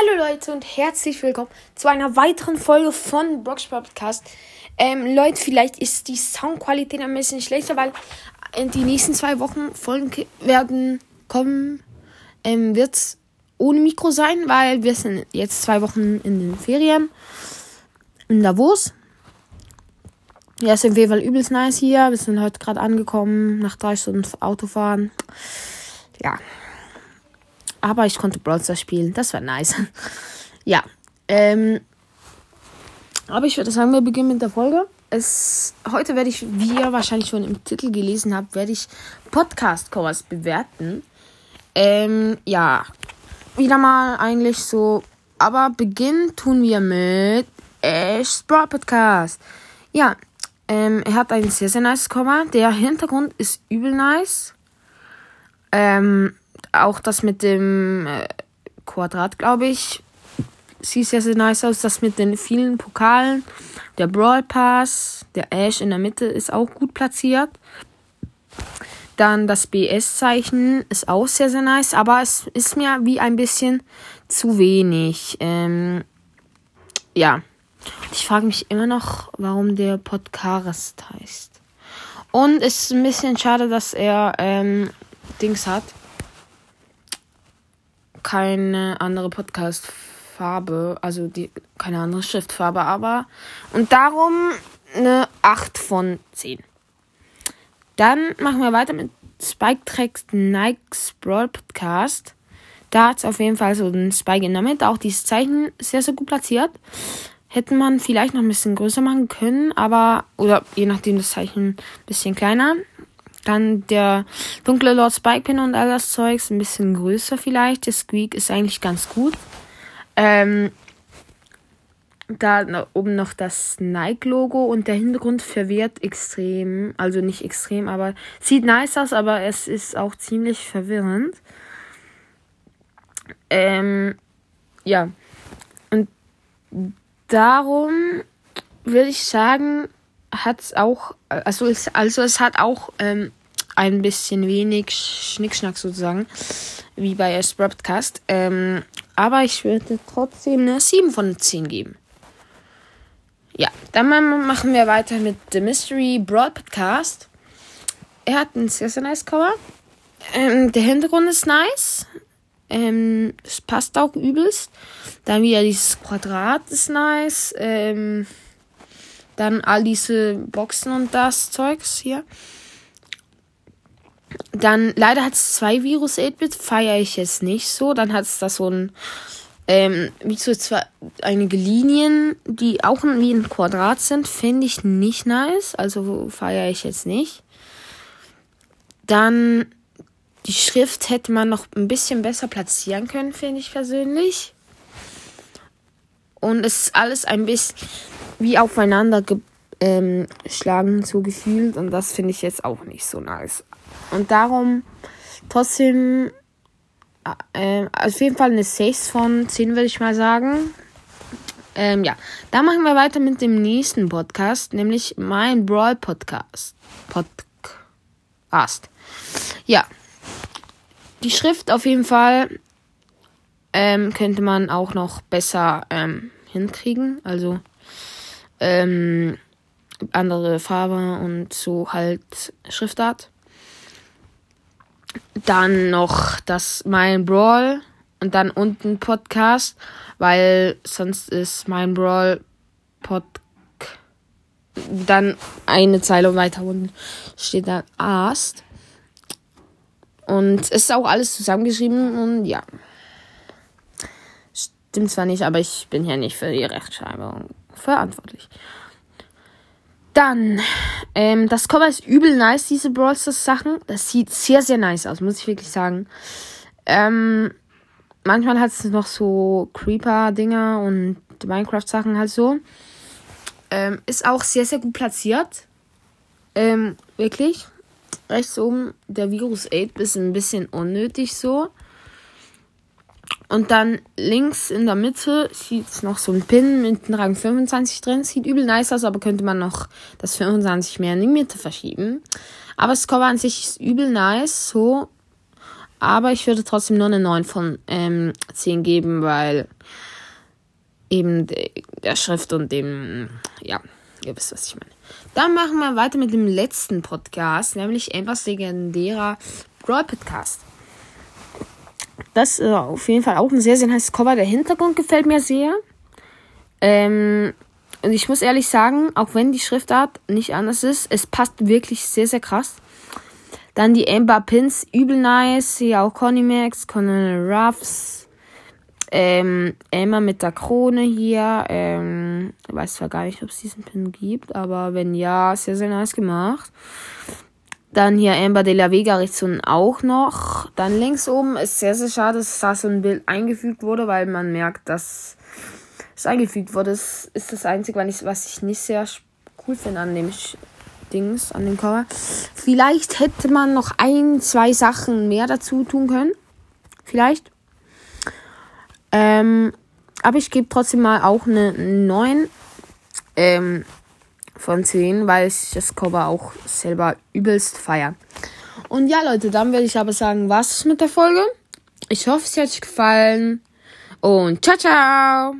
Hallo Leute und herzlich willkommen zu einer weiteren Folge von Brock's Podcast. Ähm, Leute, vielleicht ist die Soundqualität ein bisschen schlechter, weil in die nächsten zwei Wochen Folgen werden kommen, ähm, wird ohne Mikro sein, weil wir sind jetzt zwei Wochen in den Ferien in Davos. Ja, ist auf jeden Fall übelst nice hier. Wir sind heute gerade angekommen, nach drei Stunden Autofahren. Ja, aber ich konnte Brawl spielen. Das war nice. ja. Ähm, aber ich würde sagen, wir beginnen mit der Folge. Es, heute werde ich, wie ihr wahrscheinlich schon im Titel gelesen habt, werde ich Podcast-Covers bewerten. Ähm, ja. Wieder mal eigentlich so. Aber beginnen tun wir mit Ash Brawl Podcast. Ja. Ähm, er hat ein sehr, sehr nice Cover. Der Hintergrund ist übel nice. Ähm, auch das mit dem äh, Quadrat, glaube ich, sieht sehr, sehr nice aus. Das mit den vielen Pokalen. Der Brawl Pass, der Ash in der Mitte ist auch gut platziert. Dann das BS-Zeichen ist auch sehr, sehr nice, aber es ist mir wie ein bisschen zu wenig. Ähm, ja. Ich frage mich immer noch, warum der Podcast heißt. Und es ist ein bisschen schade, dass er ähm, Dings hat keine andere Podcast-Farbe, also die, keine andere Schriftfarbe, aber. Und darum eine 8 von 10. Dann machen wir weiter mit Spike Tracks Nike's Brawl Podcast. Da hat es auf jeden Fall so einen Spike in der Mitte. Auch dieses Zeichen sehr, sehr gut platziert. Hätte man vielleicht noch ein bisschen größer machen können, aber, oder je nachdem das Zeichen ein bisschen kleiner. Dann der dunkle Lord Spikepin und all das Zeugs, ein bisschen größer vielleicht. Der Squeak ist eigentlich ganz gut. Ähm, da oben noch das Nike-Logo und der Hintergrund verwirrt extrem. Also nicht extrem, aber sieht nice aus, aber es ist auch ziemlich verwirrend. Ähm, ja. Und darum würde ich sagen, hat es auch, also es, also es hat auch ähm, ein bisschen wenig Schnickschnack sozusagen, wie bei S Broadcast. Ähm, aber ich würde trotzdem eine 7 von 10 geben. Ja, dann machen wir weiter mit The Mystery Broad Podcast. Er hat ein sehr, sehr nice Cover. Ähm, der Hintergrund ist nice. Ähm, es passt auch übelst. Dann wieder dieses Quadrat ist nice. Ähm, dann all diese Boxen und das Zeugs hier. Dann leider hat es zwei Virus 8-Bit, feiere ich jetzt nicht so. Dann hat es da so ein, ähm, wie so zwei, einige Linien, die auch wie ein Quadrat sind, finde ich nicht nice. Also feiere ich jetzt nicht. Dann die Schrift hätte man noch ein bisschen besser platzieren können, finde ich persönlich. Und es ist alles ein bisschen wie aufeinander geschlagen, ähm, so gefühlt. Und das finde ich jetzt auch nicht so nice. Und darum trotzdem äh, auf jeden Fall eine 6 von 10, würde ich mal sagen. Ähm, ja, dann machen wir weiter mit dem nächsten Podcast, nämlich mein Brawl Podcast. Podcast. Ja. Die Schrift auf jeden Fall ähm, könnte man auch noch besser ähm, hinkriegen. Also ähm, andere Farbe und so halt Schriftart. Dann noch das mein Brawl und dann unten Podcast, weil sonst ist mein Brawl Pod dann eine Zeile weiter unten steht dann Ast. Und es ist auch alles zusammengeschrieben und ja. Stimmt zwar nicht, aber ich bin hier nicht für die Rechtschreibung verantwortlich. Dann, ähm, das Cover ist übel nice, diese Brawl Stars Sachen. Das sieht sehr, sehr nice aus, muss ich wirklich sagen. Ähm, manchmal hat es noch so Creeper-Dinger und Minecraft-Sachen halt so. Ähm, ist auch sehr, sehr gut platziert. Ähm, wirklich. Rechts oben der Virus 8 ist ein bisschen unnötig so. Und dann links in der Mitte sieht noch so ein Pin mit Rang 25 drin. Sieht übel nice aus, aber könnte man noch das 25 mehr in die Mitte verschieben. Aber das Cover an sich ist übel nice, so. Aber ich würde trotzdem nur eine 9 von ähm, 10 geben, weil eben der Schrift und dem, ja, ihr wisst, was ich meine. Dann machen wir weiter mit dem letzten Podcast, nämlich etwas legendärer Brawl Podcast. Das ist auf jeden Fall auch ein sehr, sehr nice Cover. Der Hintergrund gefällt mir sehr. Ähm, und ich muss ehrlich sagen, auch wenn die Schriftart nicht anders ist, es passt wirklich sehr, sehr krass. Dann die Amber Pins, übel nice. Hier auch Conny Max, Colonel Ruffs. Ähm, Emma mit der Krone hier. Ähm, ich weiß zwar gar nicht, ob es diesen Pin gibt, aber wenn ja, sehr, sehr nice gemacht. Dann hier Amber de la Vega Richtung auch noch. Dann links oben ist sehr, sehr schade, dass da so ein Bild eingefügt wurde, weil man merkt, dass es eingefügt wurde. Das ist das Einzige, was ich nicht sehr cool finde an dem Dings, an dem Cover. Vielleicht hätte man noch ein, zwei Sachen mehr dazu tun können. Vielleicht. Ähm, aber ich gebe trotzdem mal auch eine 9 ähm, von 10, weil ich das Cover auch selber übelst feiere. Und ja, Leute, dann würde ich aber sagen, was ist mit der Folge? Ich hoffe, es hat euch gefallen. Und ciao, ciao!